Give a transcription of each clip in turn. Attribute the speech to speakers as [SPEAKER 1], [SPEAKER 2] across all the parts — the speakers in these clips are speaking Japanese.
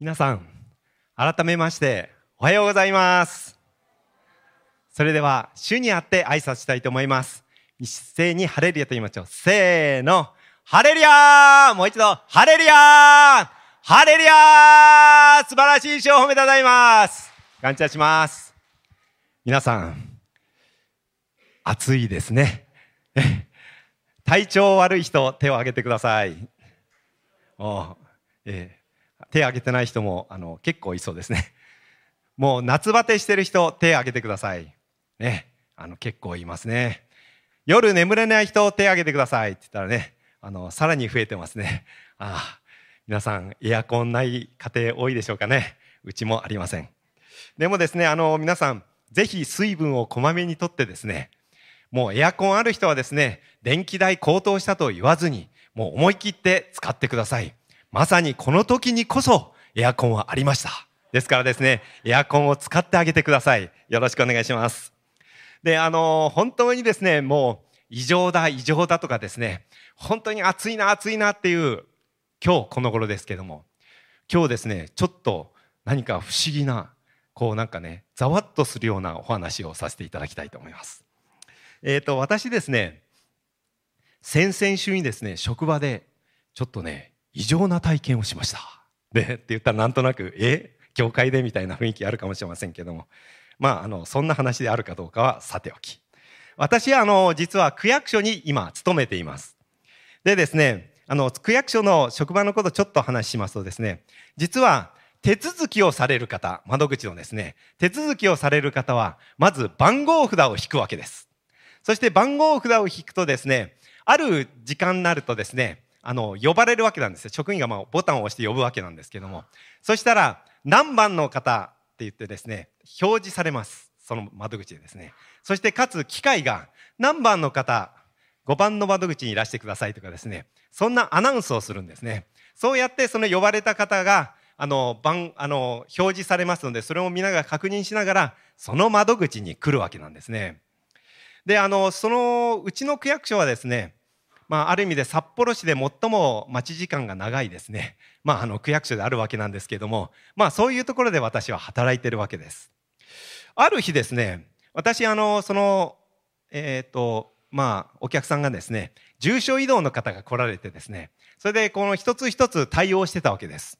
[SPEAKER 1] 皆さん、改めまして、おはようございます。それでは、主にあって挨拶したいと思います。一斉にハレルヤと言いましょう。せーの。ハレルヤーもう一度、ハレルヤーハレルヤー素晴らしい主を褒めたたえます。感謝します。皆さん、暑いですね。体調悪い人、手を挙げてください。おえー手を挙げてない人もあの結構いそうですね。もう夏バテしてる人、手を挙げてください。ね、あの結構いますね。夜眠れない人、手を挙げてくださいって言ったらね、あのさらに増えてますね。ああ皆さん、エアコンない家庭多いでしょうかね。うちもありません。でもですね、あの皆さん、ぜひ水分をこまめにとってですね、もうエアコンある人はですね、電気代高騰したと言わずに、もう思い切って使ってください。まさにこの時にこそエアコンはありました。ですからですね、エアコンを使ってあげてください。よろしくお願いします。で、あの、本当にですね、もう異常だ、異常だとかですね、本当に暑いな、暑いなっていう今日この頃ですけども、今日ですね、ちょっと何か不思議な、こうなんかね、ざわっとするようなお話をさせていただきたいと思います。えっ、と、私ですね、先々週にですね、職場でちょっとね、異常な体験をしました。で、って言ったらなんとなく、え教会でみたいな雰囲気あるかもしれませんけども、まあ、あの、そんな話であるかどうかはさておき。私は、あの、実は区役所に今勤めています。でですね、あの、区役所の職場のことちょっと話しますとですね、実は手続きをされる方、窓口のですね、手続きをされる方は、まず番号札を引くわけです。そして番号札を引くとですね、ある時間になるとですね、あの、呼ばれるわけなんですよ。職員がまあボタンを押して呼ぶわけなんですけども。そしたら、何番の方って言ってですね、表示されます。その窓口でですね。そして、かつ機械が、何番の方、5番の窓口にいらしてくださいとかですね、そんなアナウンスをするんですね。そうやって、その呼ばれた方が、あの、番、あの、表示されますので、それを見ながら確認しながら、その窓口に来るわけなんですね。で、あの、その、うちの区役所はですね、まあ、ある意味で札幌市で最も待ち時間が長いですね。まあ、あの、区役所であるわけなんですけども、まあ、そういうところで私は働いてるわけです。ある日ですね、私、あの、その、えっ、と、まあ、お客さんがですね、重症移動の方が来られてですね、それでこの一つ一つ対応してたわけです。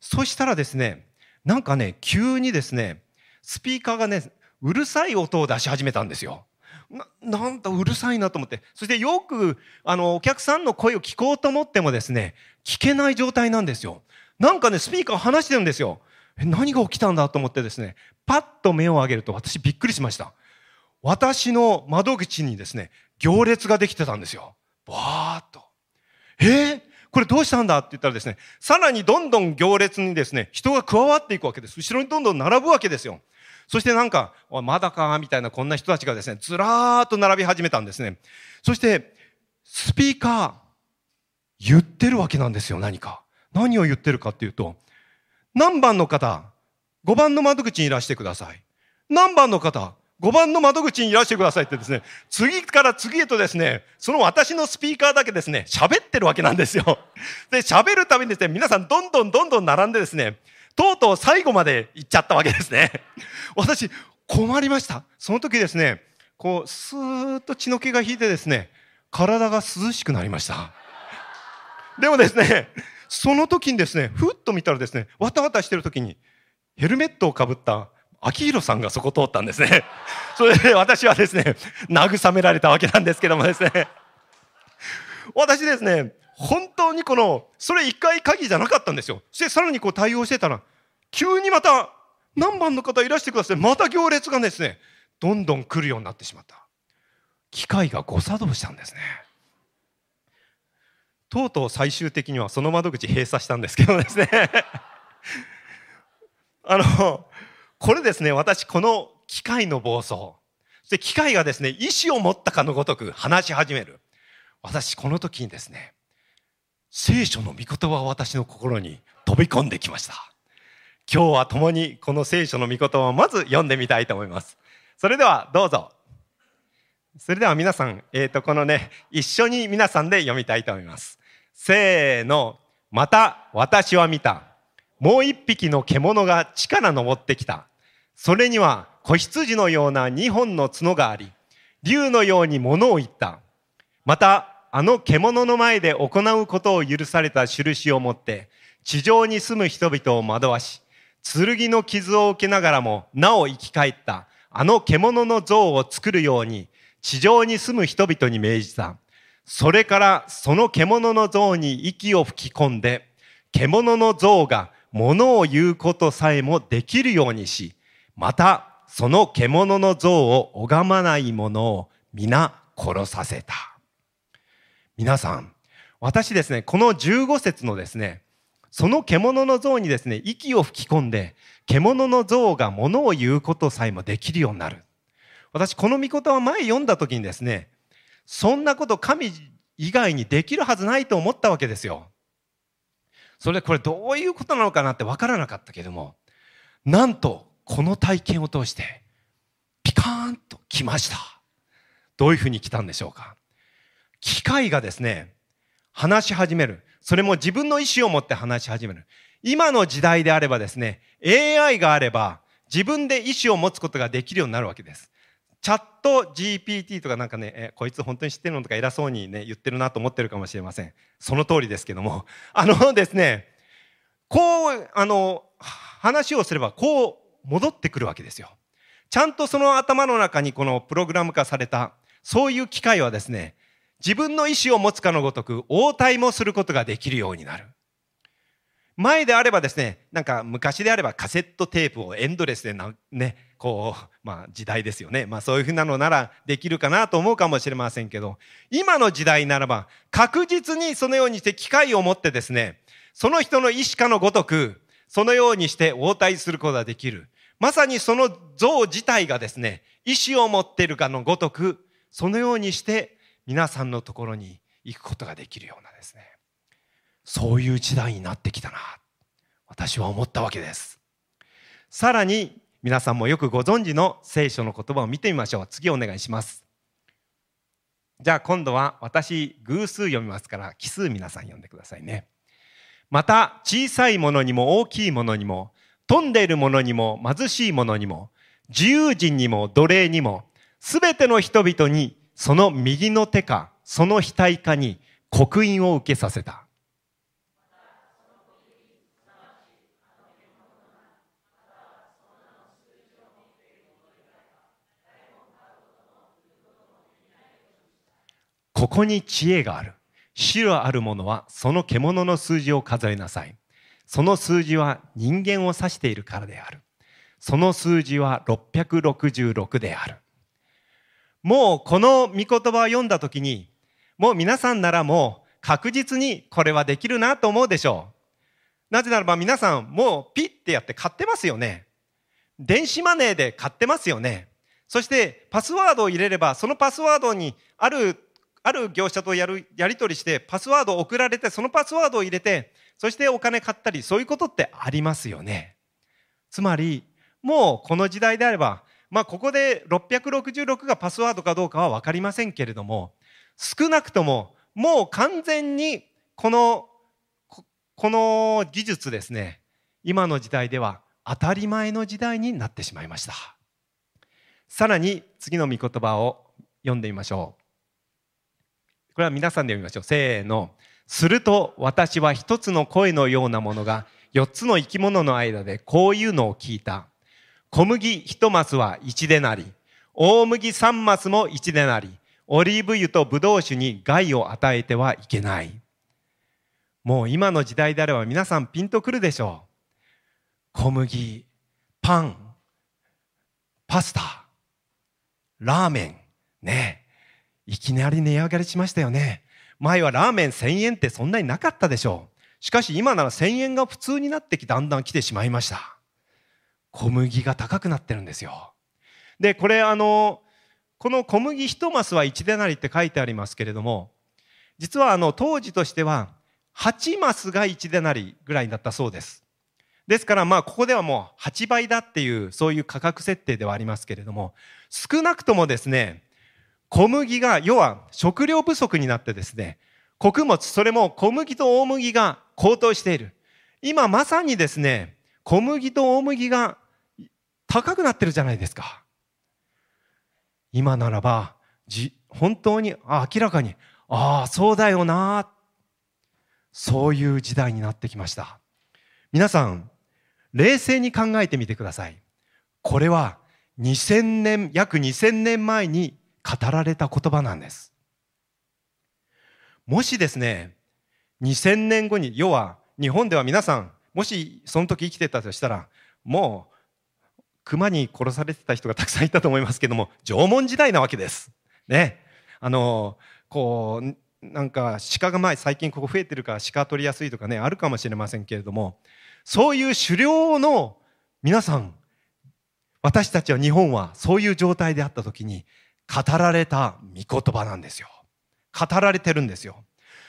[SPEAKER 1] そしたらですね、なんかね、急にですね、スピーカーがね、うるさい音を出し始めたんですよ。ななんだうるさいなと思って。そしてよくあのお客さんの声を聞こうと思ってもですね聞けない状態なんですよ。なんかねスピーカー話してるんですよ。え何が起きたんだと思ってですねパッと目を上げると私びっくりしました。私の窓口にですね行列ができてたんですよ。バーっと。えー、これどうしたんだって言ったらですねさらにどんどん行列にですね人が加わっていくわけです。後ろにどんどん並ぶわけですよ。そしてなんか、まだかみたいなこんな人たちがですね、ずらーっと並び始めたんですね。そして、スピーカー、言ってるわけなんですよ、何か。何を言ってるかっていうと、何番の方、5番の窓口にいらしてください。何番の方、5番の窓口にいらしてくださいってですね、次から次へとですね、その私のスピーカーだけですね、喋ってるわけなんですよ。で、喋るためにですね、皆さんどんどんどんどん並んでですね、とうとう最後まで行っちゃったわけですね。私、困りました。その時ですね、こう、スーッと血の気が引いてですね、体が涼しくなりました。でもですね、その時にですね、ふっと見たらですね、わたわたしてる時に、ヘルメットをかぶった秋広さんがそこ通ったんですね。それで私はですね、慰められたわけなんですけどもですね、私ですね、本当にこの、それ一回限りじゃなかったんですよ。そしてさらにこう対応してたら、急にまた何番の方いらしてください。また行列がですね、どんどん来るようになってしまった。機械が誤作動したんですね。とうとう最終的にはその窓口閉鎖したんですけどですね。あの、これですね、私この機械の暴走。そして機械がですね、意志を持ったかのごとく話し始める。私この時にですね、聖書の御言葉が私の心に飛び込んできました。今日は共にこの聖書の御言葉をまず読んでみたいと思います。それではどうぞ。それでは皆さん、えっ、と、このね、一緒に皆さんで読みたいと思います。せーの。また私は見た。もう一匹の獣が地から登ってきた。それには子羊のような二本の角があり、竜のように物を言った。また、あの獣の前で行うことを許された印を持って、地上に住む人々を惑わし、剣の傷を受けながらも、なお生き返った、あの獣の像を作るように、地上に住む人々に命じた。それからその獣の像に息を吹き込んで、獣の像が物を言うことさえもできるようにし、またその獣の像を拝まない者を皆殺させた。皆さん、私ですね、この15節のですね、その獣の像にですね、息を吹き込んで、獣の像が物を言うことさえもできるようになる。私、この御言葉前読んだ時にですね、そんなこと神以外にできるはずないと思ったわけですよ。それでこれどういうことなのかなって分からなかったけども、なんとこの体験を通して、ピカーンと来ました。どういうふうに来たんでしょうか。機械がですね、話し始める。それも自分の意思を持って話し始める。今の時代であればですね、AI があれば自分で意思を持つことができるようになるわけです。チャット GPT とかなんかね、えこいつ本当に知ってるのとか偉そうにね、言ってるなと思ってるかもしれません。その通りですけども。あのですね、こう、あの、話をすればこう戻ってくるわけですよ。ちゃんとその頭の中にこのプログラム化された、そういう機械はですね、自分の意思を持つかのごとく応対もすることができるようになる。前であればですね、なんか昔であればカセットテープをエンドレスでな、ね、こう、まあ時代ですよね。まあそういうふうなのならできるかなと思うかもしれませんけど、今の時代ならば確実にそのようにして機会を持ってですね、その人の意思かのごとく、そのようにして応対することができる。まさにその像自体がですね、意思を持っているかのごとく、そのようにして皆さんのところに行くことができるようなですね。そういう時代になってきたな。私は思ったわけです。さらに皆さんもよくご存知の聖書の言葉を見てみましょう。次お願いします。じゃあ今度は私偶数読みますから奇数皆さん読んでくださいね。また小さいものにも大きいものにも飛んでいるものにも貧しいものにも自由人にも奴隷にもすべての人々にその右の手かその額かに刻印を受けさせた。ここに知恵がある。白あるものはその獣の数字を数えなさい。その数字は人間を指しているからである。その数字は666である。もうこの御言葉を読んだ時に、もう皆さんならもう確実にこれはできるなと思うでしょう。なぜならば皆さんもうピッてやって買ってますよね。電子マネーで買ってますよね。そしてパスワードを入れればそのパスワードにあるある業者とやるやり取りしてパスワードを送られてそのパスワードを入れてそしてお金買ったりそういうことってありますよねつまりもうこの時代であればまあここで666がパスワードかどうかは分かりませんけれども少なくとももう完全にこのこの技術ですね今の時代では当たり前の時代になってしまいましたさらに次の御言葉を読んでみましょうこれは皆さんで読みましょう。せーの。すると私は一つの声のようなものが四つの生き物の間でこういうのを聞いた。小麦一マスは一でなり、大麦三マスも一でなり、オリーブ油とブドウ酒に害を与えてはいけない。もう今の時代であれば皆さんピンとくるでしょう。小麦、パン、パスタ、ラーメン、ねいきなり値上がりしましたよね。前はラーメン1000円ってそんなになかったでしょう。しかし今なら1000円が普通になってきだんだん来てしまいました。小麦が高くなってるんですよ。で、これあの、この小麦1マスは1でなりって書いてありますけれども、実はあの当時としては8マスが1でなりぐらいだったそうです。ですからまあここではもう8倍だっていうそういう価格設定ではありますけれども、少なくともですね、小麦が、要は食料不足になってですね、穀物、それも小麦と大麦が高騰している。今まさにですね、小麦と大麦が高くなってるじゃないですか。今ならば、じ本当に明らかに、ああ、そうだよな、そういう時代になってきました。皆さん、冷静に考えてみてください。これは2000年、約2000年前に語られた言葉なんです。もしですね、2000年後に、要は日本では皆さん、もしその時生きてたとしたら、もう熊に殺されてた人がたくさんいたと思いますけども、縄文時代なわけです。ね。あの、こう、なんか鹿が前最近ここ増えてるから鹿取りやすいとかねあるかもしれませんけれどもそういう狩猟の皆さん私たちは日本はそういう状態であった時に語られた御言葉なんですよ語られてるんですよ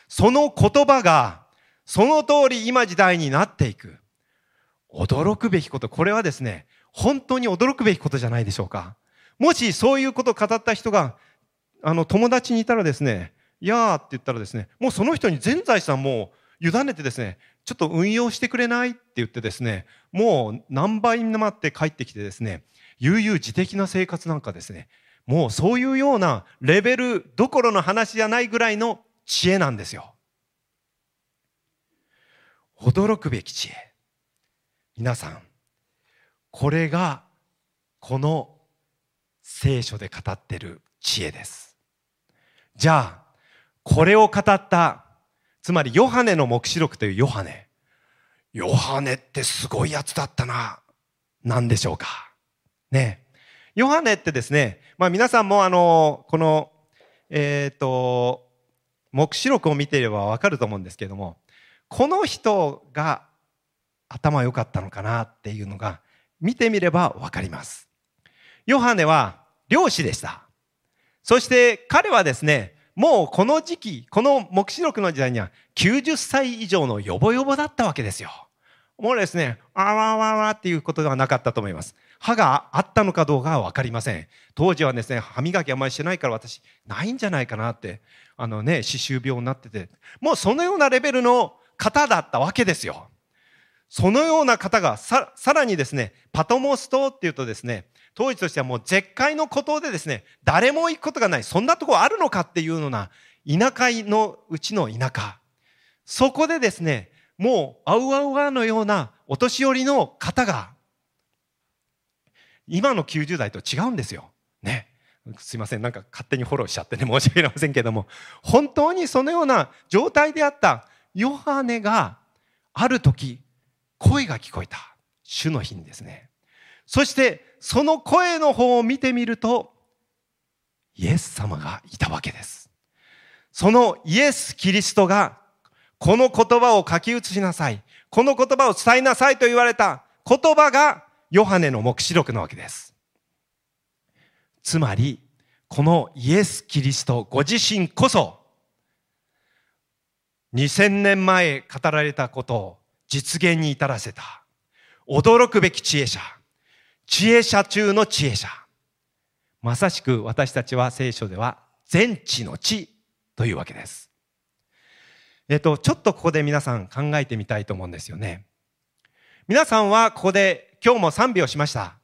[SPEAKER 1] その言葉がその通り今時代になっていく驚くべきことこれはですね本当に驚くべきことじゃないでしょうかもしそういうことを語った人があの友達にいたらですねいやーって言ったらですね、もうその人に全財産も委ねてですね、ちょっと運用してくれない？って言ってですね、もう何倍になって帰ってきてですね、悠々自適な生活なんかですね、もうそういうようなレベルどころの話じゃないぐらいの知恵なんですよ。驚くべき知恵。皆さん、これがこの聖書で語ってる知恵です。じゃあ、これを語った、つまりヨハネの目視録というヨハネ。ヨハネってすごいやつだったな。何でしょうか。ね。ヨハネってですね、まあ皆さんもあの、この、えっ、ー、と、目視録を見ていればわかると思うんですけども、この人が頭良かったのかなっていうのが見てみればわかります。ヨハネは漁師でした。そして彼はですね、もうこの時期、この目視録の時代には90歳以上のヨボヨボだったわけですよ。もうですね、あわわわっていうことではなかったと思います。歯があったのかどうかはわかりません。当時はですね、歯磨きあんまりしてないから私、ないんじゃないかなって、あのね、歯周病になってて、もうそのようなレベルの方だったわけですよ。そのような方がさ、さらにですね、パトモス島っていうとですね、当時としてはもう絶海の孤島でですね、誰も行くことがない、そんなとこあるのかっていうような田舎のうちの田舎。そこでですね、もうアウアウアのようなお年寄りの方が、今の90代と違うんですよ。ね。すいません。なんか勝手にフォローしちゃってね、申し訳ありませんけども、本当にそのような状態であったヨハネがある時、声が聞こえた。主の日にですね。そしてその声の方を見てみるとイエス様がいたわけです。そのイエス・キリストがこの言葉を書き写しなさい。この言葉を伝えなさいと言われた言葉がヨハネの目視録なわけです。つまり、このイエス・キリストご自身こそ2000年前語られたことを実現に至らせた驚くべき知恵者知恵者中の知恵者。まさしく私たちは聖書では全知の知というわけです。えっと、ちょっとここで皆さん考えてみたいと思うんですよね。皆さんはここで今日も賛美をしました。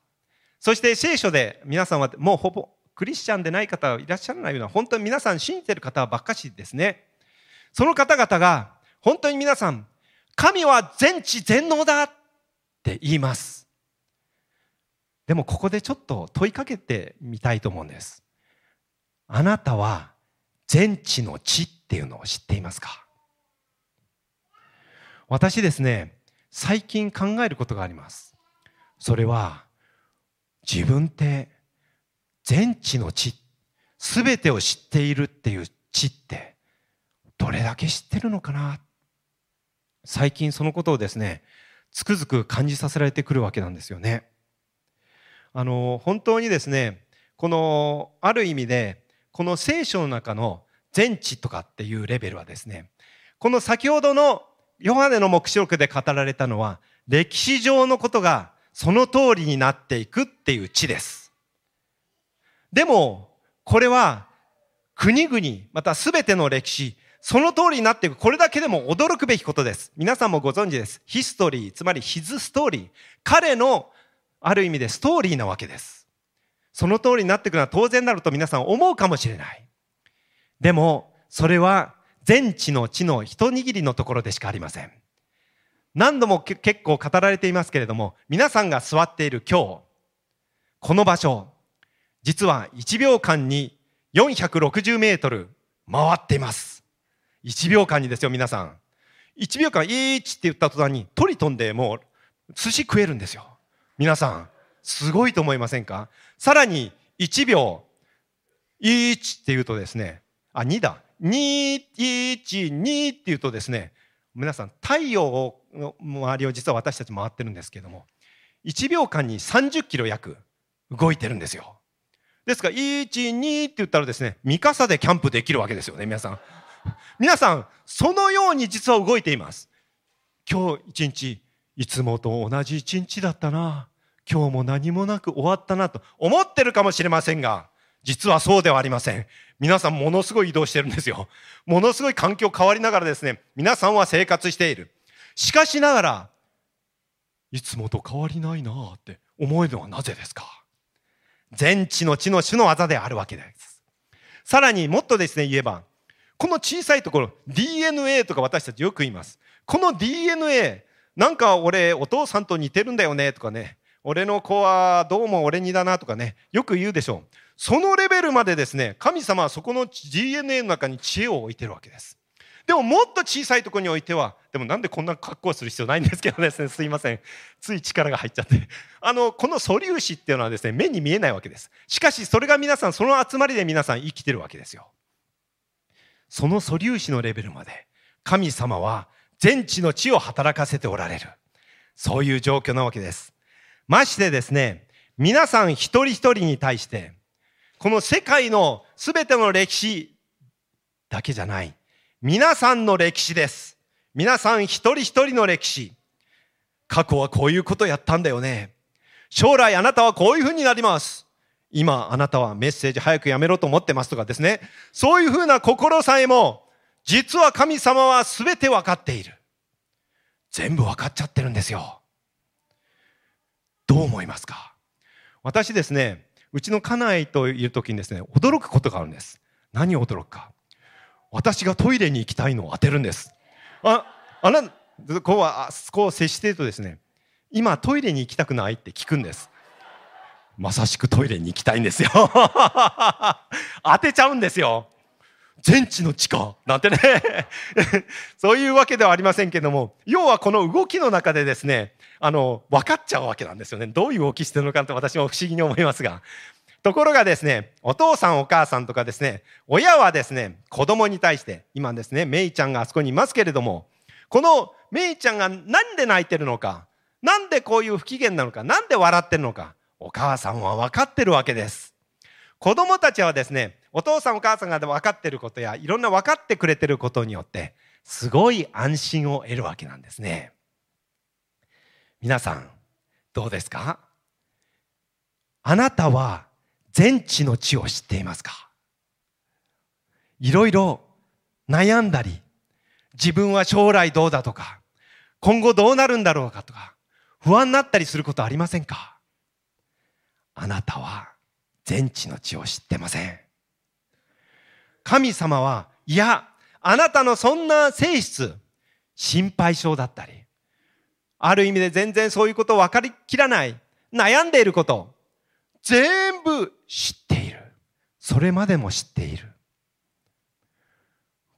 [SPEAKER 1] そして聖書で皆さんはもうほぼクリスチャンでない方はいらっしゃらないような本当に皆さん信じてる方ばっかしですね。その方々が本当に皆さん神は全知全能だって言います。でもここでちょっと問いかけてみたいと思うんです。あなたは全知の知っていうのを知っていますか？私ですね、最近考えることがあります。それは自分って全知の知、すべてを知っているっていう知ってどれだけ知ってるのかな最近そのことをですね、つくづく感じさせられてくるわけなんですよね。あの本当にですねこのある意味でこの聖書の中の全知とかっていうレベルはですねこの先ほどのヨハネの目視録で語られたのは歴史上のことがその通りになっていくっていう知です。でもこれは国々また全ての歴史その通りになっていく。これだけでも驚くべきことです。皆さんもご存知です。ヒストリー、つまりヒズストーリー。彼のある意味でストーリーなわけです。その通りになっていくのは当然だろうと皆さん思うかもしれない。でも、それは全地の地の一握りのところでしかありません。何度も結構語られていますけれども、皆さんが座っている今日、この場所、実は1秒間に460メートル回っています。1秒間にですよ、皆さん。1秒間、1って言った途端に鳥飛んでもう寿司食えるんですよ。皆さん、すごいと思いませんか？さらに1秒、1って言うとですね、あ、2だ。2、1、2って言うとですね、皆さん、太陽の周りを実は私たち回ってるんですけども、1秒間に30キロ約動いてるんですよ。ですから、1、2って言ったらですね、三笠でキャンプできるわけですよね、皆さん。皆さん、そのように実は動いています。今日一日、いつもと同じ一日だったな。今日も何もなく終わったなと思ってるかもしれませんが、実はそうではありません。皆さんものすごい移動してるんですよ。ものすごい環境変わりながらですね、皆さんは生活している。しかしながら、いつもと変わりないなって思えるのはなぜですか？全知の知の種の技であるわけです。さらにもっとですね、言えば、この小さいところ、DNA とか私たちよく言います。この DNA、なんか俺お父さんと似てるんだよねとかね、俺の子はどうも俺にだなとかね、よく言うでしょう。そのレベルまでですね、神様はそこの DNA の中に知恵を置いてるわけです。でももっと小さいところにおいては、でもなんでこんな格好をする必要ないんですけどですね、すいません。つい力が入っちゃって。あの、この素粒子っていうのはですね、目に見えないわけです。しかしそれが皆さん、その集まりで皆さん生きてるわけですよ。その素粒子のレベルまで、神様は全知の知を働かせておられる。そういう状況なわけです。ましてですね、皆さん一人一人に対して、この世界の全ての歴史だけじゃない。皆さんの歴史です。皆さん一人一人の歴史。過去はこういうことやったんだよね。将来あなたはこういうふうになります。今あなたはメッセージ早くやめろと思ってますとかですね。そういうふうな心さえも、実は神様は全て分かっている。全部分かっちゃってるんですよ。どう思いますか？私ですね、うちの家内といる時にですね、驚くことがあるんです。何を驚くか？私がトイレに行きたいのを当てるんです。あ、あな、こうは、こう接しているとですね、今トイレに行きたくないって聞くんです。まさしくトイレに行きたいんですよ。当てちゃうんですよ。全知の地下なんてね そういうわけではありませんけども、要はこの動きの中でですね、あの、分かっちゃうわけなんですよね。どういう動きしてるのかって私も不思議に思いますが。ところがですね、お父さんお母さんとかですね、親はですね、子供に対して、今ですね、メイちゃんがあそこにいますけれども、このメイちゃんがなんで泣いてるのか、なんでこういう不機嫌なのか、なんで笑ってるのか、お母さんは分かってるわけです。子供たちはですね、お父さんお母さんが分かってることや、いろんな分かってくれてることによって、すごい安心を得るわけなんですね。皆さん、どうですか？あなたは全知の知を知っていますか？いろいろ悩んだり、自分は将来どうだとか、今後どうなるんだろうかとか、不安になったりすることありませんか？あなたは全知の知を知ってません。神様は、いや、あなたのそんな性質、心配性だったり、ある意味で全然そういうことを分かりきらない、悩んでいること、全部知っている。それまでも知っている。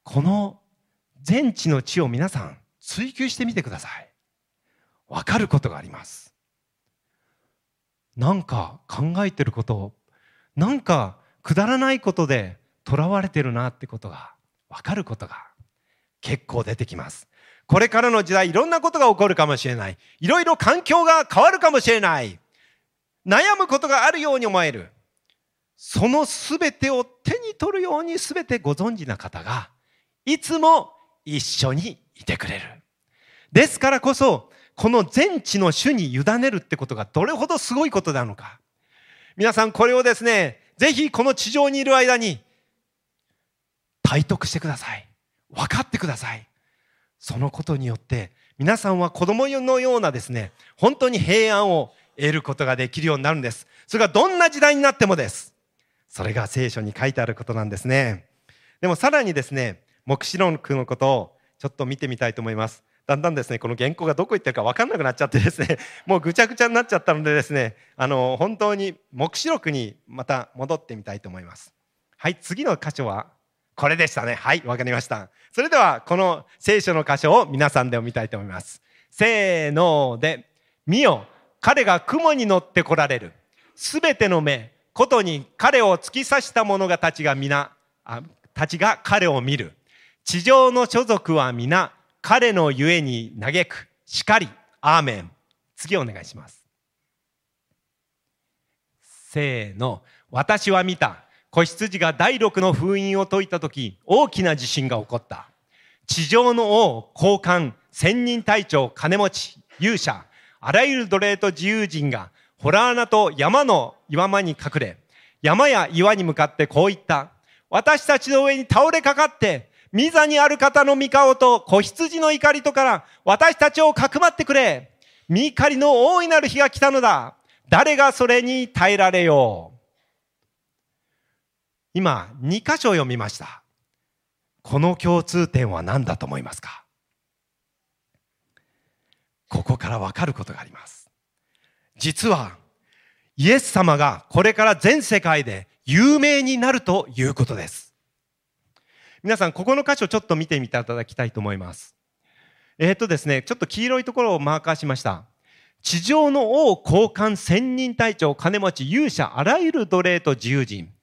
[SPEAKER 1] この全知の知を皆さん追求してみてください。わかることがあります。なんか考えてることを、なんかくだらないことで囚われてるなってことがわかることが結構出てきます。これからの時代いろんなことが起こるかもしれない。いろいろ環境が変わるかもしれない。悩むことがあるように思える。そのすべてを手に取るようにすべてご存知な方が、いつも一緒にいてくれる。ですからこそ、この全知の主に委ねるってことがどれほどすごいことなのか。皆さんこれをですね、ぜひこの地上にいる間に体得してください。分かってください。そのことによって皆さんは子供のようなですね、本当に平安を得ることができるようになるんです。それがどんな時代になってもです。それが聖書に書いてあることなんですね。でもさらにですね、黙示録のことをちょっと見てみたいと思います。だんだんですね、この原稿がどこ行ってるか分かんなくなっちゃってですね、もうぐちゃぐちゃになっちゃったのでですね、あの、本当に黙示録にまた戻ってみたいと思います。はい、次の箇所はこれでしたね。はい、わかりました。それでは、この聖書の箇所を皆さんで見たいと思います。せーので、見よ、彼が雲に乗って来られる。すべての目、ことに彼を突き刺した者がたちが皆、あたちが彼を見る。地上の所属は皆、彼のゆえに嘆く。しかり。アーメン。次お願いします。せーの。私は見た。子羊が第六の封印を解いた時、大きな地震が起こった。地上の王、高官、千人隊長、金持ち、勇者、あらゆる奴隷と自由人が、ホラー穴と山の岩間に隠れ、山や岩に向かってこう言った。私たちの上に倒れかかって、御座にある方の御顔と子羊の怒りとから私たちをかくまってくれ。御怒りの大いなる日が来たのだ。誰がそれに耐えられよう。今、2箇所読みました。この共通点は何だと思いますか？ここからわかることがあります。実は、イエス様がこれから全世界で有名になるということです。皆さん、ここの箇所ちょっと見てみていただきたいと思います。えっ、ー、とですね、ちょっと黄色いところをマーカーしました。地上の王、高官、千人隊長、金持ち、勇者、あらゆる奴隷と自由人。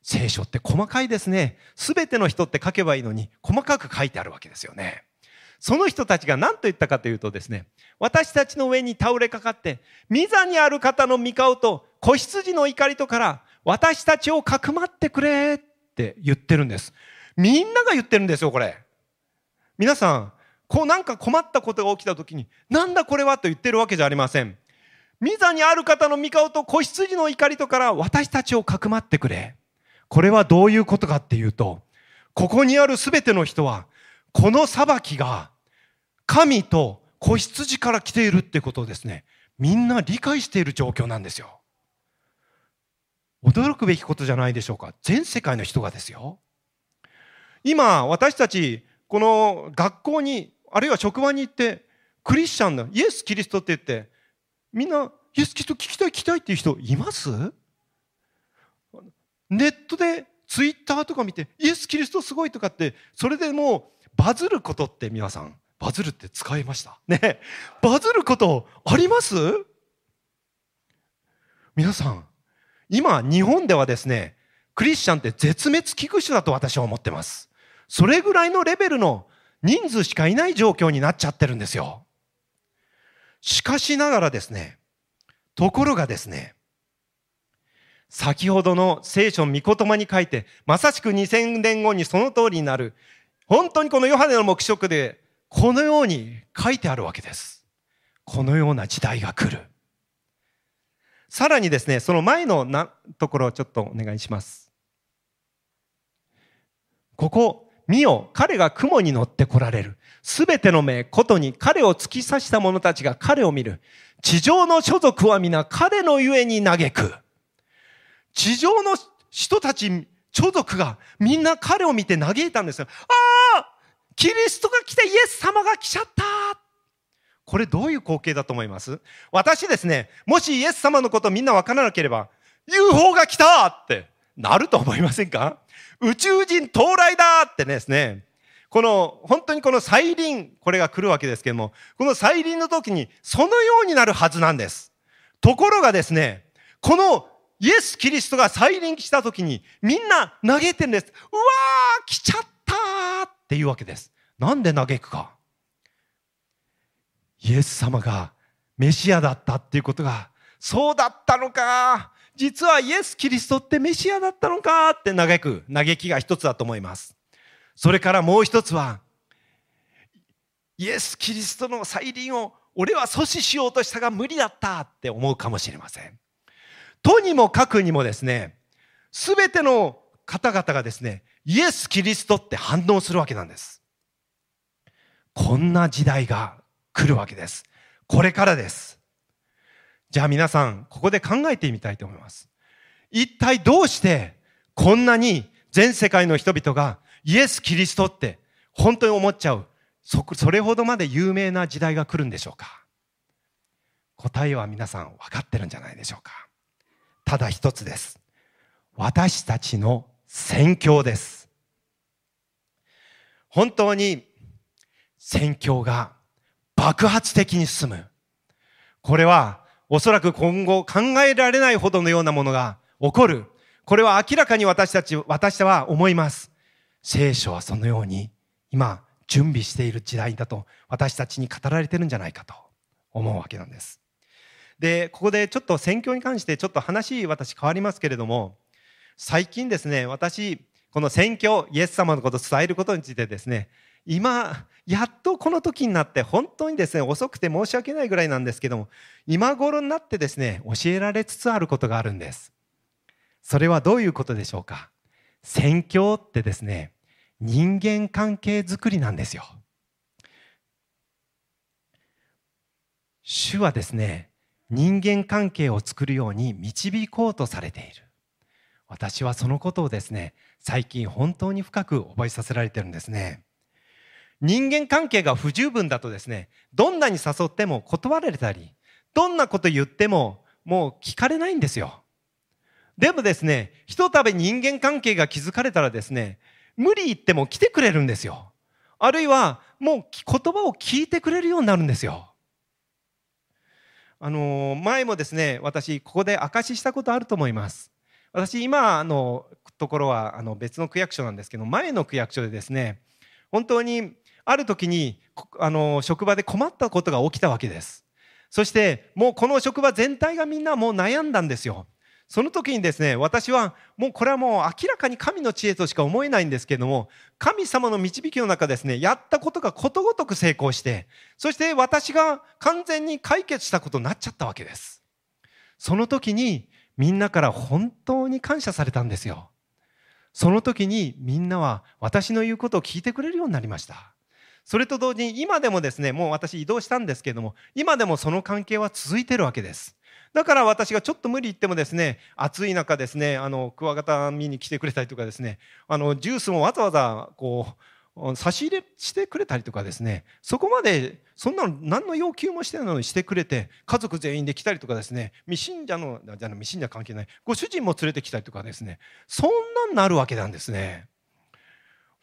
[SPEAKER 1] 聖書って細かいですね。すべての人って書けばいいのに、細かく書いてあるわけですよね。その人たちが何と言ったかというとですね、私たちの上に倒れかかって、御座にある方の御顔と子羊の怒りとから私たちをかくまってくれって言ってるんです。みんなが言ってるんですよ、これ。皆さん、こうなんか困ったことが起きた時に、なんだこれはと言ってるわけじゃありません。御座にある方の御顔と子羊の怒りとから私たちをかくまってくれ。これはどういうことかっていうと、ここにあるすべての人は、この裁きが神と子羊から来ているってことをですね、みんな理解している状況なんですよ。驚くべきことじゃないでしょうか。全世界の人がですよ。今、私たち、この学校に、あるいは職場に行って、クリスチャンのイエス・キリストって言って、みんな、イエス・キリスト聞きたい聞きたいっていう人います？ネットでツイッターとか見て、イエス・キリストすごいとかって、それでもうバズることって皆さん、バズるって使いました？ね。バズることあります？皆さん、今日本ではですね、クリスチャンって絶滅危惧種だと私は思ってます。それぐらいのレベルの人数しかいない状況になっちゃってるんですよ。しかしながらですね、ところがですね、先ほどの聖書御言葉に書いて、まさしく2000年後にその通りになる。本当にこのヨハネの目色で、このように書いてあるわけです。このような時代が来る。さらにですね、その前のなところをちょっとお願いします。ここ、見よ、彼が雲に乗って来られる。すべての目、ことに彼を突き刺した者たちが彼を見る。地上の所属は皆彼のゆえに嘆く。地上の人たち、長族がみんな彼を見て嘆いたんですよ。ああキリストが来てイエス様が来ちゃったこれどういう光景だと思います？私ですね、もしイエス様のことみんなわからなければ、UFO が来たってなると思いませんか？宇宙人到来だってねですね、この、本当にこの再臨、これが来るわけですけども、この再臨の時にそのようになるはずなんです。ところがですね、このイエス・キリストが再臨した時にみんな嘆いてるんです。うわー来ちゃったっていうわけです。なんで嘆くか。イエス様がメシアだったっていうことが、そうだったのか。実はイエス・キリストってメシアだったのかって嘆く、嘆きが一つだと思います。それからもう一つは、イエス・キリストの再臨を俺は阻止しようとしたが無理だったって思うかもしれません。とにもかくにもですね、すべての方々がですね、イエス・キリストって反応するわけなんです。こんな時代が来るわけです。これからです。じゃあ皆さん、ここで考えてみたいと思います。一体どうしてこんなに全世界の人々がイエス・キリストって本当に思っちゃう、そ、それほどまで有名な時代が来るんでしょうか？答えは皆さん分かってるんじゃないでしょうか？ただ一つです。私たちの宣教です。本当に宣教が爆発的に進む。これはおそらく今後考えられないほどのようなものが起こる。これは明らかに私たち、私は思います。聖書はそのように今準備している時代だと私たちに語られてるんじゃないかと思うわけなんです。で、ここでちょっと宣教に関してちょっと話私変わりますけれども、最近ですね、私、この宣教、イエス様のことを伝えることについてですね、今、やっとこの時になって、本当にですね、遅くて申し訳ないぐらいなんですけども、今頃になってですね、教えられつつあることがあるんです。それはどういうことでしょうか？宣教ってですね、人間関係づくりなんですよ。主はですね、人間関係を作るように導こうとされている。私はそのことをですね、最近本当に深く覚えさせられてるんですね。人間関係が不十分だとですね、どんなに誘っても断られたり、どんなこと言ってももう聞かれないんですよ。でもですね、ひとたび人間関係が築かれたらですね、無理言っても来てくれるんですよ。あるいはもう言葉を聞いてくれるようになるんですよ。あの前もですね、私ここで証ししたことあると思います。私今のところはあの別の区役所なんですけど前の区役所でですね本当にある時にあの職場で困ったことが起きたわけですそしてもうこの職場全体がみんなもう悩んだんですよその時にですね私はもうこれはもう明らかに神の知恵としか思えないんですけれども神様の導きの中ですねやったことがことごとく成功してそして私が完全に解決したことになっちゃったわけですその時にみんなから本当に感謝されたんですよ。その時にみんなは私の言うことを聞いてくれるようになりました。それと同時に今でもですね、もう私移動したんですけれども、今でもその関係は続いてるわけです。だから私がちょっと無理言ってもですね、暑い中ですね、あの、クワガタ見に来てくれたりとかですね、あの、ジュースもわざわざこう、差し入れしてくれたりとかですねそこまでそんなの何の要求もしてないのにしてくれて家族全員で来たりとかですね未信者のじゃ未信者関係ないご主人も連れてきたりとかですねそんなんなるわけなんですね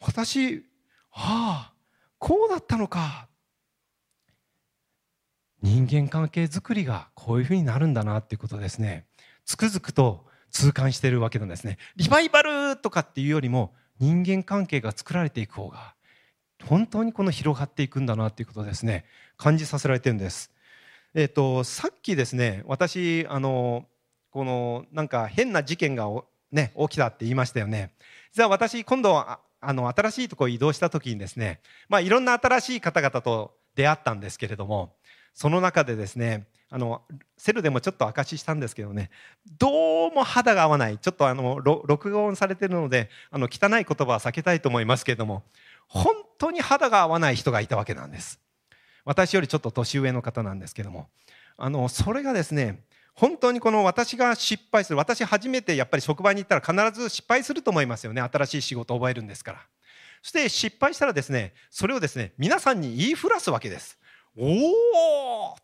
[SPEAKER 1] 私ああこうだったのか人間関係づくりがこういうふうになるんだなっていうことですねつくづくと痛感してるわけなんですねリバイバルとかっていうよりも人間関係が作られていく方が本当にこの広がっていくんだなっていうことですね感じさせられてるんです。えっ、ー、とさっきですね私あのこのなんか変な事件がね起きたって言いましたよね。じゃあ私今度はあの新しいところ移動した時にですねまあいろんな新しい方々と出会ったんですけれどもその中でですねあのセルでもちょっと証ししたんですけどねどうも肌が合わないちょっとあの録音されてるのであの汚い言葉は避けたいと思いますけれども本当に肌が合わない人がいたわけなんです。私よりちょっと年上の方なんですけどもあのそれがですね本当にこの私が失敗する私初めてやっぱり職場に行ったら必ず失敗すると思いますよね。新しい仕事を覚えるんですから。そして失敗したらですねそれをですね皆さんに言いふらすわけです。おお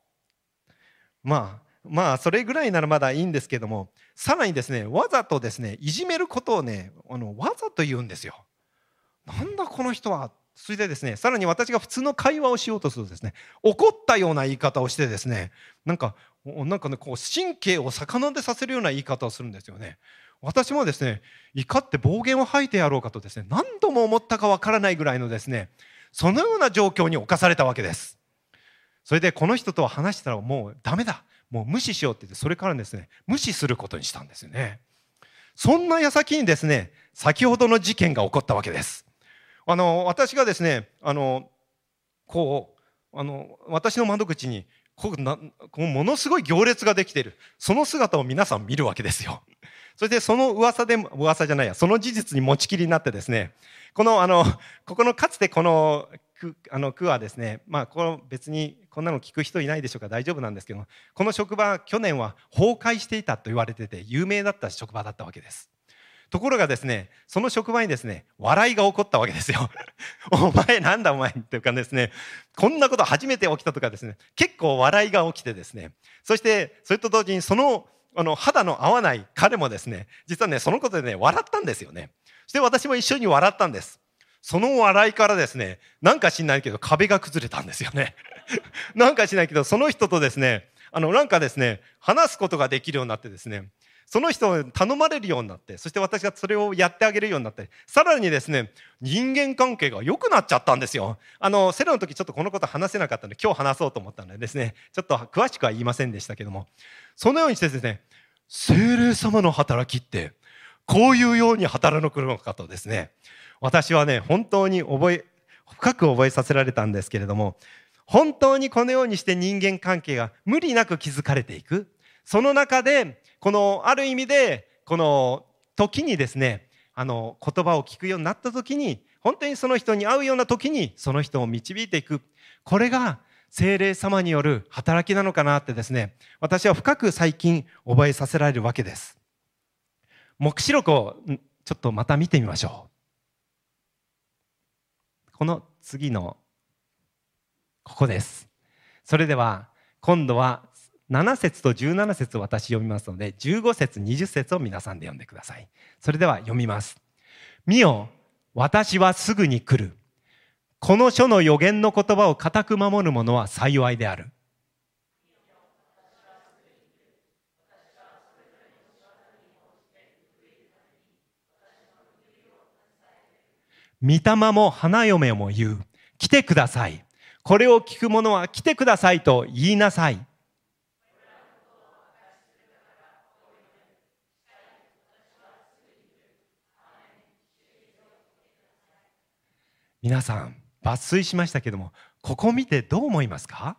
[SPEAKER 1] まあまあそれぐらいならまだいいんですけどもさらにですねわざとですねいじめることをねあのわざと言うんですよ。なんだこの人はそれでですねさらに私が普通の会話をしようとするとですね怒ったような言い方をしてですねなんかなんかねこう神経を逆なでさせるような言い方をするんですよね。私もですね怒って暴言を吐いてやろうかとですね何度も思ったかわからないぐらいのですねそのような状況に侵されたわけです。それでこの人とは話したらもうダメだもう無視しようって言ってそれからですね無視することにしたんですよねそんな矢先にですね先ほどの事件が起こったわけですあの私がですねあのこうあの私の窓口にこうなこうものすごい行列ができている。その姿を皆さん見るわけですよ。それでその噂で噂じゃないやその事実に持ちきりになってですねこのあのここのかつてこの句あの句はですね、まあ、この別にこんなの聞く人いないでしょうか大丈夫なんですけどこの職場去年は崩壊していたと言われてて有名だった職場だったわけです。ところがですねその職場にですね笑いが起こったわけですよ。お前なんだお前っていうかですね。こんなこと初めて起きたとかですね結構笑いが起きてですね。そしてそれと同時にそのあの肌の合わない彼もですね実はねそのことでね笑ったんですよね。そして私も一緒に笑ったんです。その笑いからですねなんか知んないけど壁が崩れたんですよね。なんかしないけどその人とですねあのなんかですね話すことができるようになってですねその人を頼まれるようになってそして私がそれをやってあげるようになってさらにですね人間関係が良くなっちゃったんですよ。あのセロの時ちょっとこのこと話せなかったので今日話そうと思ったのでですねちょっと詳しくは言いませんでしたけども。そのようにしてですね精霊様の働きってこういうように働くのかとですね私はね本当に覚え深く覚えさせられたんですけれども本当にこのようにして人間関係が無理なく築かれていく。その中でこのある意味でこの時にですねあの言葉を聞くようになった時に本当にその人に会うような時にその人を導いていく。これが精霊様による働きなのかなってですね私は深く最近覚えさせられるわけです。黙示録をちょっとまた見てみましょう。この次のここです。それでは今度は7節と17節を私読みますので15節20節を皆さんで読んでください。それでは読みます。見よ私はすぐに来る。この書の予言の言葉を固く守る者は幸いである。御霊も花嫁も言う。来てください。これを聞く者は来てくださいと言いなさい。皆さん抜粋しましたけどもここ見てどう思いますか？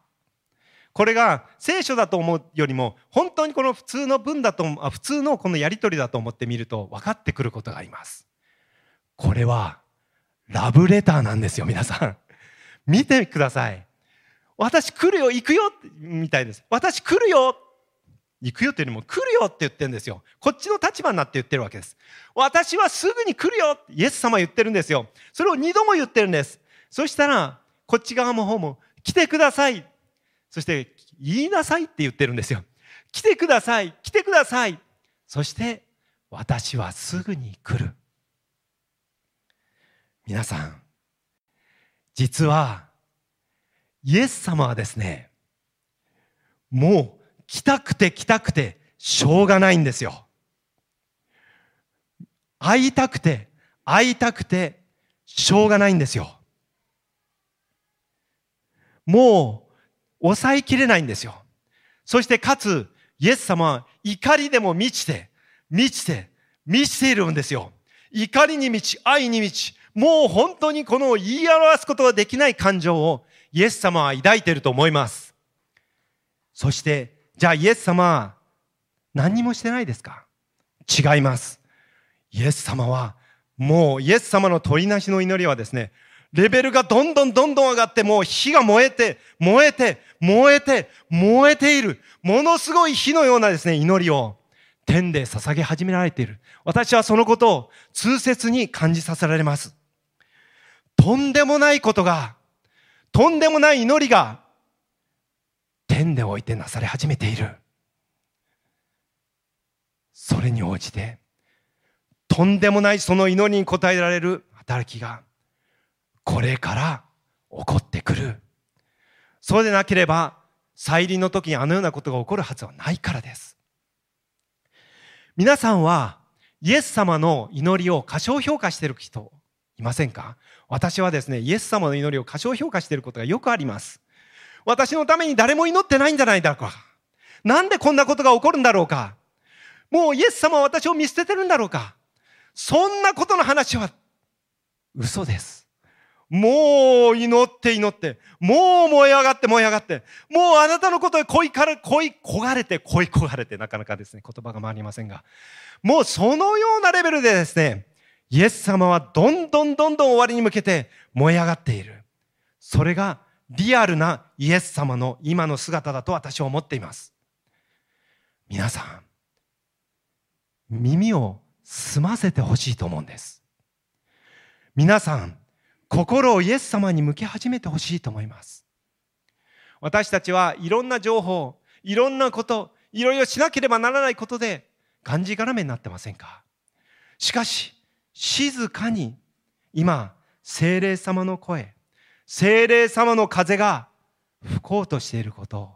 [SPEAKER 1] これが聖書だと思うよりも本当にこの普通の文だと普通のこのやり取りだと思ってみると分かってくることがあります。これはラブレターなんですよ皆さん。見てください。私来るよ行くよみたいです。私来るよ行くよっていうよりも来るよって言ってるんですよ。こっちの立場になって言ってるわけです。私はすぐに来るよってイエス様言ってるんですよ。それを二度も言ってるんです。そしたら、こっち側の方も来てください。そして言いなさいって言ってるんですよ。来てください。来てください。そして私はすぐに来る。皆さん、実はイエス様はですね、もう来たくて来たくてしょうがないんですよ。会いたくて会いたくてしょうがないんですよ。もう抑えきれないんですよ。そしてかつイエス様は怒りでも満ちて満ちて満ちているんですよ。怒りに満ち愛に満ちもう本当にこの言い表すことができない感情をイエス様は抱いていると思います。そしてじゃあイエス様何にもしてないですか？違います。イエス様はもうイエス様の取りなしの祈りはですね、レベルがどんどんどんどん上がってもう火が燃えて、燃えて、燃えて、燃えている。ものすごい火のようなですね、祈りを天で捧げ始められている。私はそのことを痛切に感じさせられます。とんでもないことが、とんでもない祈りが天でおいてなされ始めている。それに応じてとんでもないその祈りに応えられる働きがこれから起こってくる。そうでなければ再臨の時にあのようなことが起こるはずはないからです。皆さんはイエス様の祈りを過小評価している人いませんか？私はですねイエス様の祈りを過小評価していることがよくあります。私のために誰も祈ってないんじゃないだろうか。なんでこんなことが起こるんだろうか。もうイエス様は私を見捨ててるんだろうか。そんなことの話は嘘です。もう祈って祈って、もう燃え上がって燃え上がって、もうあなたのことで恋から、恋焦がれて恋焦がれて、なかなかですね、言葉が回りませんが、もうそのようなレベルでですね、イエス様はどんどんどんどん終わりに向けて燃え上がっている。それがリアルなイエス様の今の姿だと私は思っています。皆さん耳を澄ませてほしいと思うんです。皆さん心をイエス様に向け始めてほしいと思います。私たちはいろんな情報いろんなこといろいろしなければならないことでがんじがらめになってませんか？しかし静かに今精霊様の声精霊様の風が吹こうとしていることを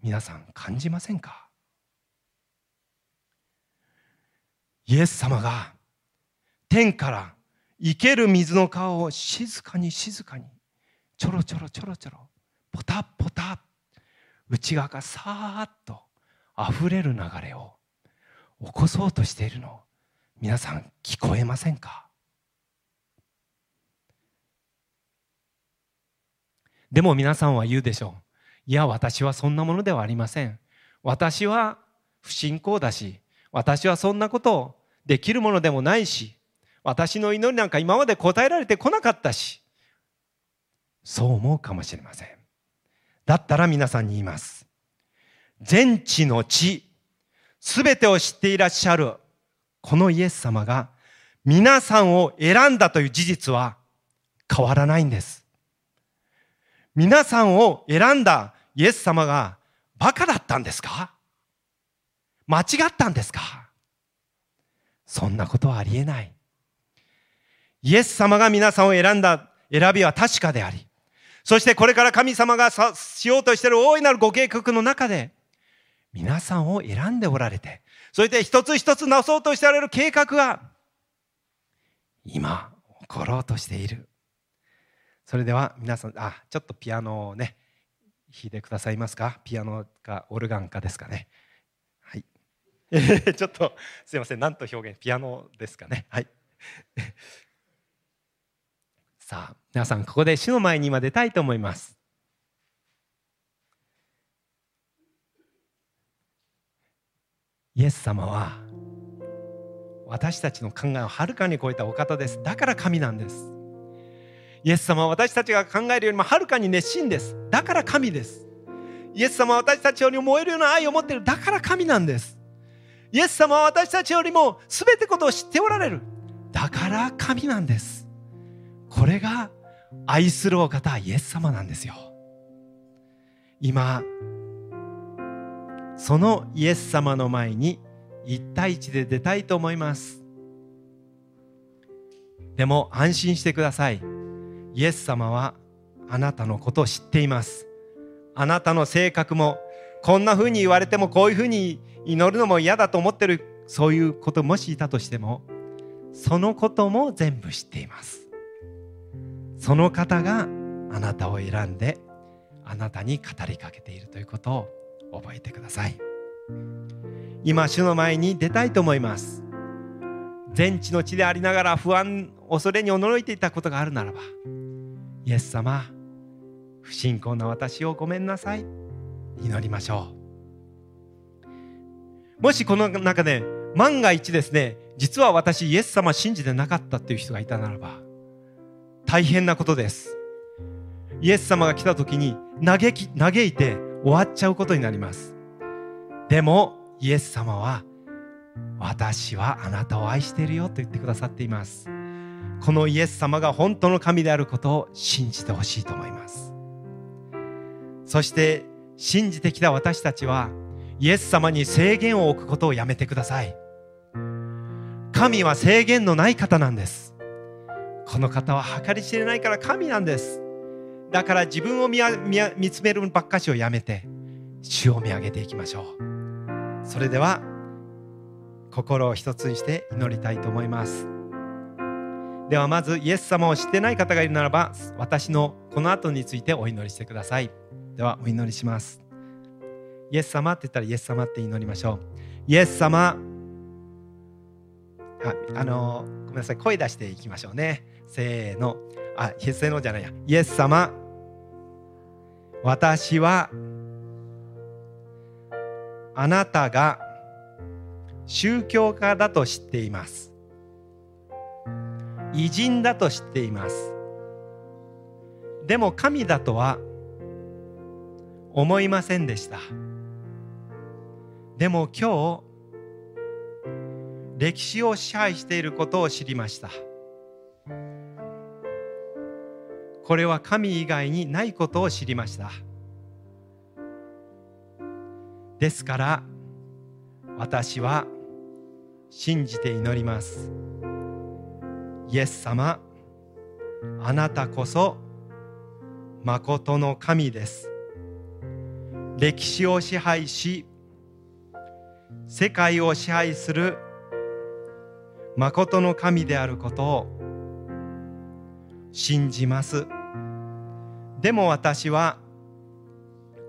[SPEAKER 1] 皆さん感じませんか？イエス様が天から生ける水の川を静かに静かにちょろちょろちょろちょろポタポタ内側がさーっと溢れる流れを起こそうとしているの皆さん聞こえませんか？でも皆さんは言うでしょう。いや、私はそんなものではありません。私は不信仰だし、私はそんなことをできるものでもないし、私の祈りなんか今まで答えられてこなかったし、そう思うかもしれません。だったら皆さんに言います。全地の地、すべてを知っていらっしゃる、このイエス様が皆さんを選んだという事実は変わらないんです。皆さんを選んだイエス様がバカだったんですか？間違ったんですか？そんなことはありえない。イエス様が皆さんを選んだ選びは確かであり、そしてこれから神様がしようとしている大いなるご計画の中で、皆さんを選んでおられて、そして一つ一つなそうとしておられる計画が、今、起ころうとしている。それでは皆さんあちょっとピアノをね弾いてくださいますか？ピアノかオルガンかですかね？はい。ちょっとすいません。何と表現ピアノですかね？はい。さあ皆さんここで主の前に今出たいと思います。イエス様は私たちの考えをはるかに超えたお方です。だから神なんですイエス様は私たちが考えるよりもはるかに熱心です。だから神です。イエス様は私たちよりも燃えるような愛を持っている。だから神なんです。イエス様は私たちよりも全てことを知っておられる。だから神なんです。これが愛するお方イエス様なんですよ。今そのイエス様の前に一対一で出たいと思います。でも安心してください。イエス様はあなたのことを知っています。あなたの性格もこんな風に言われてもこういう風に祈るのも嫌だと思ってるそういうこともしいたとしてもそのことも全部知っています。その方があなたを選んであなたに語りかけているということを覚えてください。今主の前に出たいと思います。全地の地でありながら不安恐れに驚いていたことがあるならばイエス様不信仰な私をごめんなさい。祈りましょう。もしこの中で万が一ですね実は私イエス様信じてなかったっていう人がいたならば大変なことです。イエス様が来た時に嘆き嘆いて終わっちゃうことになります。でもイエス様は私はあなたを愛しているよと言ってくださっています。このイエス様が本当の神であることを信じてほしいと思います。そして信じてきた私たちはイエス様に制限を置くことをやめてください。神は制限のない方なんです。この方は計り知れないから神なんです。だから自分を見見つめるばっかしをやめて主を見上げていきましょう。それでは心を一つにして祈りたいと思います。ではまずイエス様を知ってない方がいるならば私のこの後についてお祈りしてください。ではお祈りします。イエス様って言ったらイエス様って祈りましょう。イエス様。ああのごめんなさい。声出していきましょうね。せーの。あせーのじゃないや。イエス様。私はあなたが宗教家だと知っています。偉人だと知っています。でも神だとは思いませんでした。でも今日歴史を支配していることを知りました。これは神以外にないことを知りました。ですから私は信じて祈ります。イエス様あなたこそ誠の神です。歴史を支配し世界を支配する誠の神であることを信じます。でも私は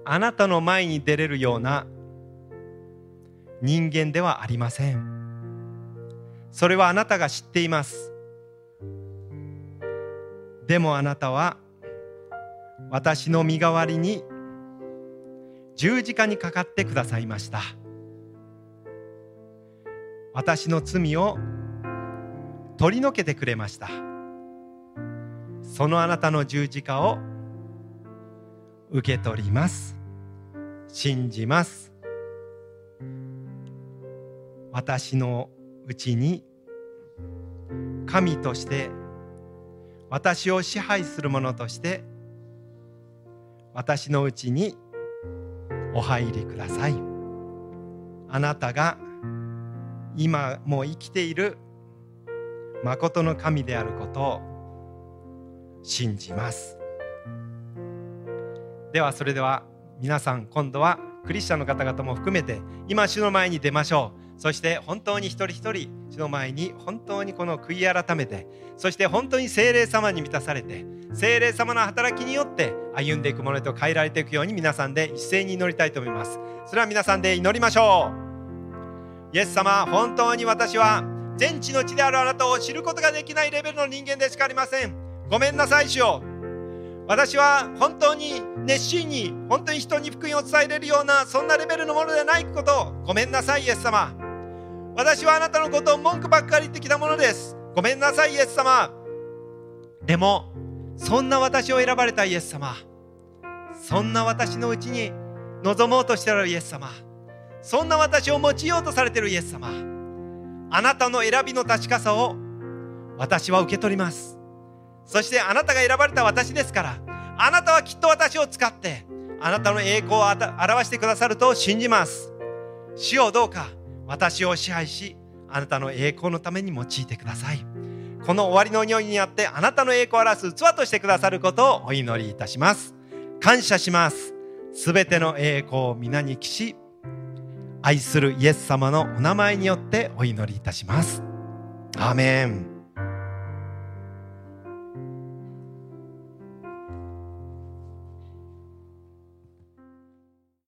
[SPEAKER 1] あなたの前に出れるような人間ではありません。それはあなたが知っています。でもあなたは私の身代わりに十字架にかかってくださいました。私の罪を取り除けてくれました。そのあなたの十字架を受け取ります。信じます。私のうちに神として私を支配する者として私のうちにお入りください。あなたが今もう生きている誠の神であることを信じます。ではそれでは皆さん今度はクリスチャンの方々も含めて今主の前に出ましょう。そして本当に一人一人主の前に本当にこの悔い改めてそして本当に精霊様に満たされて精霊様の働きによって歩んでいくものへと変えられていくように皆さんで一斉に祈りたいと思います。それは皆さんで祈りましょう。イエス様本当に私は全地の地であるあなたを知ることができないレベルの人間でしかありません。ごめんなさい主よ。私は本当に熱心に本当に人に福音を伝えれるようなそんなレベルのものでないことをごめんなさいイエス様。私はあなたのことを文句ばっかり言ってきたものです。ごめんなさいイエス様。でもそんな私を選ばれたイエス様。そんな私のうちに望もうとしているイエス様。そんな私を用いようとされているイエス様。あなたの選びの確かさを私は受け取ります。そしてあなたが選ばれた私ですからあなたはきっと私を使ってあなたの栄光を表してくださると信じます。主をどうか私を支配しあなたの栄光のために用いてください。この終わりの匂いにあってあなたの栄光を表す器としてくださることをお祈りいたします。感謝します。すべての栄光を皆に帰し愛するイエス様のお名前によってお祈りいたします。アーメン。